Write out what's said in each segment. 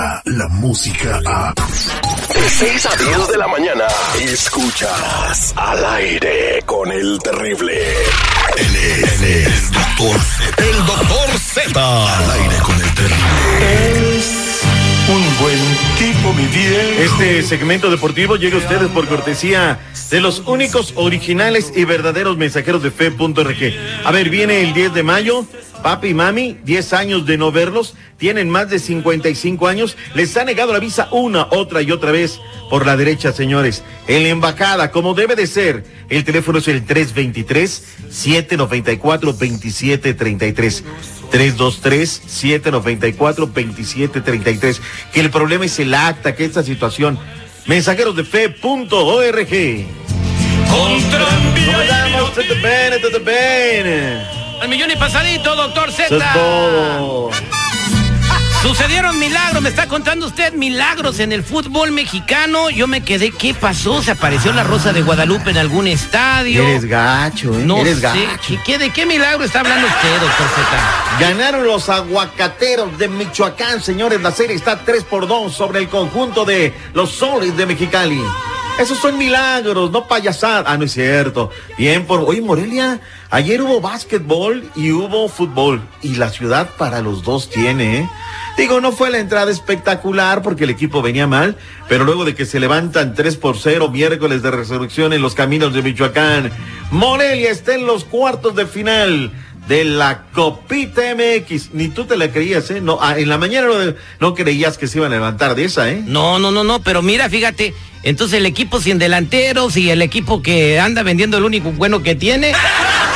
llega la música a... De 6 a 10 de la mañana, escuchas al aire con el terrible. Él es el doctor Z. El doctor Z. Al aire con el terrible. Es un buen tipo, mi bien. Este segmento deportivo llega a ustedes por cortesía de los únicos originales y verdaderos mensajeros de fe.rg. A ver, viene el 10 de mayo. Papi y mami, 10 años de no verlos, tienen más de 55 años, les ha negado la visa una, otra y otra vez por la derecha, señores. En la embajada, como debe de ser, el teléfono es el 323-794-2733. 323-794-2733. Que el problema es el acta, que esta situación. Mensajeros de fe.org. Al millón y pasadito, doctor Z. Eso es todo. Sucedieron milagros, me está contando usted milagros en el fútbol mexicano. Yo me quedé, ¿qué pasó? ¿Se apareció la Rosa de Guadalupe en algún estadio? Eres gacho, ¿eh? no Eres sé. gacho. ¿Qué- qué- ¿De qué milagro está hablando usted, doctor Z? Ganaron los aguacateros de Michoacán, señores. La serie está 3 por 2 sobre el conjunto de los soles de Mexicali. Esos son milagros, no payasadas. Ah, no es cierto. Bien por. Oye, Morelia, ayer hubo básquetbol y hubo fútbol. Y la ciudad para los dos tiene, ¿eh? Digo, no fue la entrada espectacular porque el equipo venía mal, pero luego de que se levantan 3 por 0 miércoles de resurrección en los caminos de Michoacán, Morelia está en los cuartos de final de la Copita MX. Ni tú te la creías, ¿eh? No, ah, en la mañana no, no creías que se iban a levantar de esa, ¿eh? No, no, no, no, pero mira, fíjate, entonces el equipo sin delanteros y el equipo que anda vendiendo el único bueno que tiene,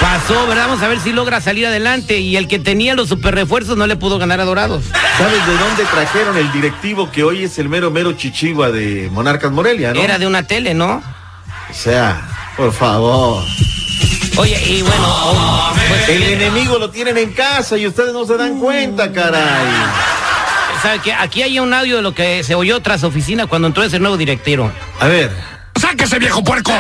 pasó, ¿verdad? Vamos a ver si logra salir adelante. Y el que tenía los super refuerzos no le pudo ganar a Dorados. ¿Sabes de dónde trajeron el directivo que hoy es el mero mero chichigua de Monarcas Morelia, no? Era de una tele, ¿no? O sea, por favor. Oye, y bueno, oh, pues, El enemigo lo tienen en casa y ustedes no se dan cuenta, caray. ¿Sabe qué? Aquí hay un audio de lo que se oyó tras oficina cuando entró ese nuevo directivo. A ver. ¡Sáquese, viejo puerco!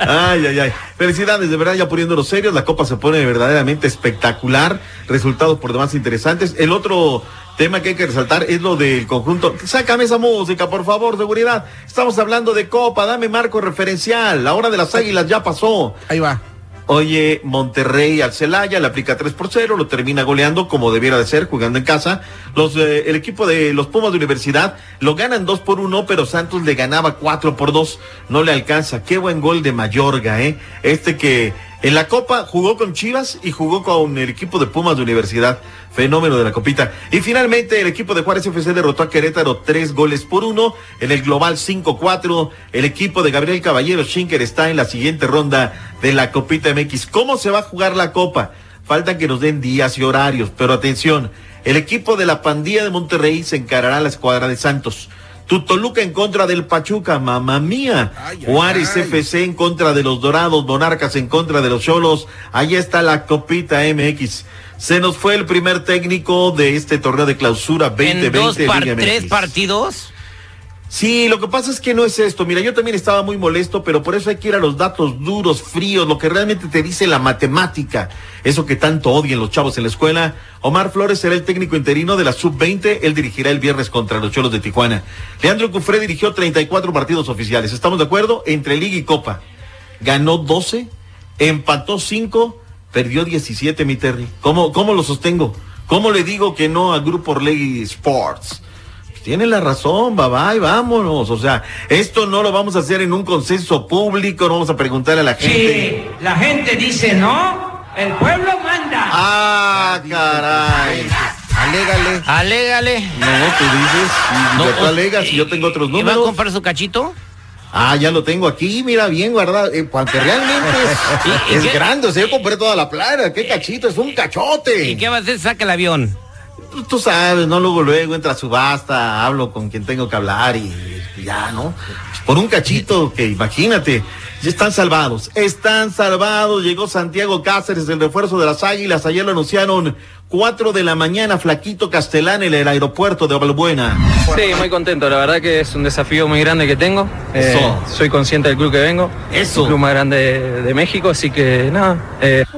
Ay, ay, ay. Felicidades, de verdad, ya poniéndonos serios. La copa se pone verdaderamente espectacular. Resultados por demás interesantes. El otro tema que hay que resaltar es lo del conjunto. Sácame esa música, por favor, seguridad. Estamos hablando de copa. Dame marco referencial. La hora de las águilas ya pasó. Ahí va. Oye, Monterrey al Celaya le aplica 3 por 0, lo termina goleando como debiera de ser, jugando en casa. Los, eh, el equipo de los Pumas de Universidad lo ganan 2 por 1, pero Santos le ganaba 4 por 2, no le alcanza. Qué buen gol de Mayorga, ¿eh? Este que en la Copa jugó con Chivas y jugó con el equipo de Pumas de Universidad. Fenómeno de la copita. Y finalmente el equipo de Juárez FC derrotó a Querétaro tres goles por uno. En el global 5-4. El equipo de Gabriel Caballero Schinker está en la siguiente ronda de la Copita MX. ¿Cómo se va a jugar la Copa? Faltan que nos den días y horarios, pero atención. El equipo de la pandilla de Monterrey se encarará a la escuadra de Santos. Tutoluca en contra del Pachuca, mamá mía. Ay, Juárez ay. FC en contra de los Dorados, Monarcas en contra de los Cholos. Ahí está la Copita MX. Se nos fue el primer técnico de este torneo de clausura En 2020. dos par- Liga tres partidos. Sí, lo que pasa es que no es esto. Mira, yo también estaba muy molesto, pero por eso hay que ir a los datos duros, fríos, lo que realmente te dice la matemática. Eso que tanto odian los chavos en la escuela. Omar Flores será el técnico interino de la Sub-20. Él dirigirá el viernes contra los Cholos de Tijuana. Leandro Cufré dirigió 34 partidos oficiales. ¿Estamos de acuerdo? Entre Liga y Copa. Ganó 12, empató 5, perdió 17, mi Terry. ¿Cómo, cómo lo sostengo? ¿Cómo le digo que no a Grupo Orlegui Sports? Tiene la razón, bye bye, vámonos. O sea, esto no lo vamos a hacer en un consenso público, no vamos a preguntar a la gente. Sí, la gente dice no, el pueblo manda. Ah, caray. Alégale. Alégale. No, tú dices, y No, tú alegas, y yo tengo otros ¿Y va a números. comprar su cachito? Ah, ya lo tengo aquí, mira, bien guardado. Eh, porque realmente ¿Y- y es, grande, o sea, yo compré toda la playa. Qué cachito, es un cachote. ¿Y qué va a hacer? Saca el avión. Tú, tú sabes, ¿no? Luego, luego entra a subasta, hablo con quien tengo que hablar y, y ya, ¿no? Por un cachito que imagínate, ya están salvados, están salvados. Llegó Santiago Cáceres, el refuerzo de las Águilas. Ayer lo anunciaron 4 de la mañana, Flaquito Castelán en el aeropuerto de Valbuena. Sí, muy contento. La verdad que es un desafío muy grande que tengo. Eso. Eh, soy consciente del club que vengo. Eso. El club más grande de, de México, así que nada. eh,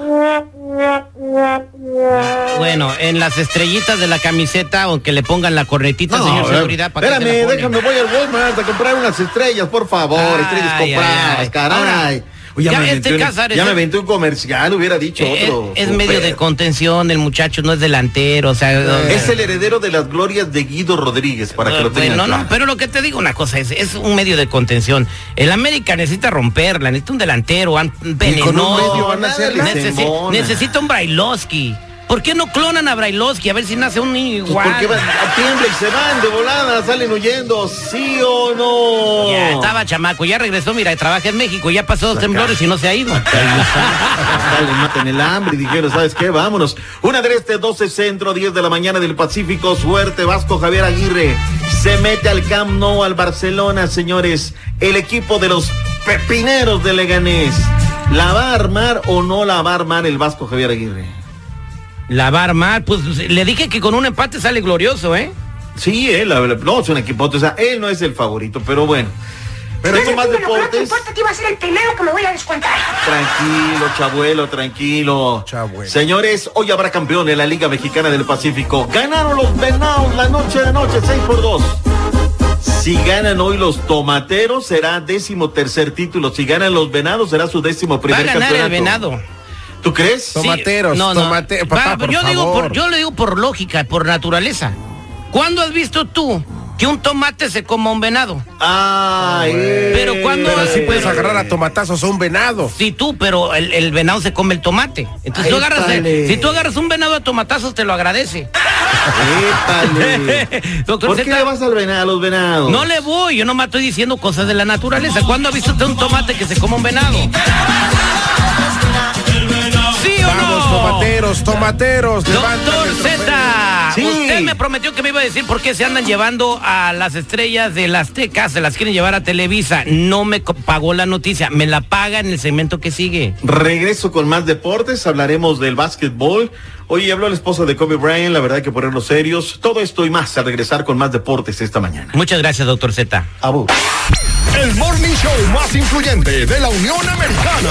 Bueno, en las estrellitas de la camiseta, aunque le pongan la cornetita, señor seguridad, ¿para Espérame, déjame, voy al Walmart a comprar unas estrellas, por favor. Ay, estrellas compradas, ay. caray. Ahora, ya, ya me este un- Cázares ya me es- aventé un comercial, hubiera dicho Eh, otro. es, medio de contención, el muchacho no es delantero, o sea... Es el heredero de las glorias de Guido Rodríguez, para que lo tengan Bueno, no, claro. pero lo que te digo una cosa es, es un medio de contención. El América necesita romperla, necesita un delantero an- venenoso. necesita un Brailovsky. ¿Por qué no clonan a Brailovsky? A ver si nace un niño Pues igual. porque van, tiembla y se van de volada, salen huyendo, ¿sí o no? Ya estaba chamaco, ya regresó, mira, trabaja en México, ya pasó dos temblores y no se ha ido. Le matan el hambre y dijeron, ¿sabes qué? Vámonos. Una de este 12 centro, 10 de la mañana del Pacífico. Suerte, Vasco Javier Aguirre. Se mete al Camp Nou, al Barcelona, señores. El equipo de los pepineros de Leganés. ¿La va a armar o no la va a armar el Vasco Javier Aguirre? La va a armar, pues le dije que con un empate sale glorioso, ¿eh? Sí, él, no, es un equipo, o sea, él no es el favorito, pero bueno. Pero con más no te deportes. te iba a ser el primero que me voy a descontar. Tranquilo, chabuelo, tranquilo. Chabuelo. Señores, hoy habrá campeón en la Liga Mexicana del Pacífico. Ganaron los venados la noche de noche, 6 por 2. Si ganan hoy los tomateros, será décimo tercer título. Si ganan los venados, será su décimo Va a primer ganar el venado. ¿Tú crees? Sí, Tomateros, tomate- papá, por yo digo favor. por, yo le digo por lógica, por naturaleza. ¿Cuándo has visto tú que un tomate se coma un venado? Ay, Pero cuando- Pero sí puedes agarrar a tomatazos a un venado. Sí, tú, pero el, el venado se come el tomate. Entonces tú Ay, agarras, vale. si tú agarras un venado a tomatazos, te lo agradece. ¿Por qué le vas al venado, a los venados? No le voy, yo nomás estoy diciendo cosas de la naturaleza. ¿Cuándo ha visto usted un tomate que se coma un venado? Tomateros, Doctor. Z, Sí. usted me prometió que me iba a decir por qué se andan llevando a las estrellas de las Tecas, se las quieren llevar a Televisa. No me pagó la noticia, me la paga en el segmento que sigue. Regreso con más deportes, hablaremos del básquetbol. Hoy habló el esposo de Kobe Bryant, la verdad hay que ponerlos serios. Todo esto y más al regresar con más deportes esta mañana. Muchas gracias, doctor Z. Abu. El morning show más influyente de la Unión Americana.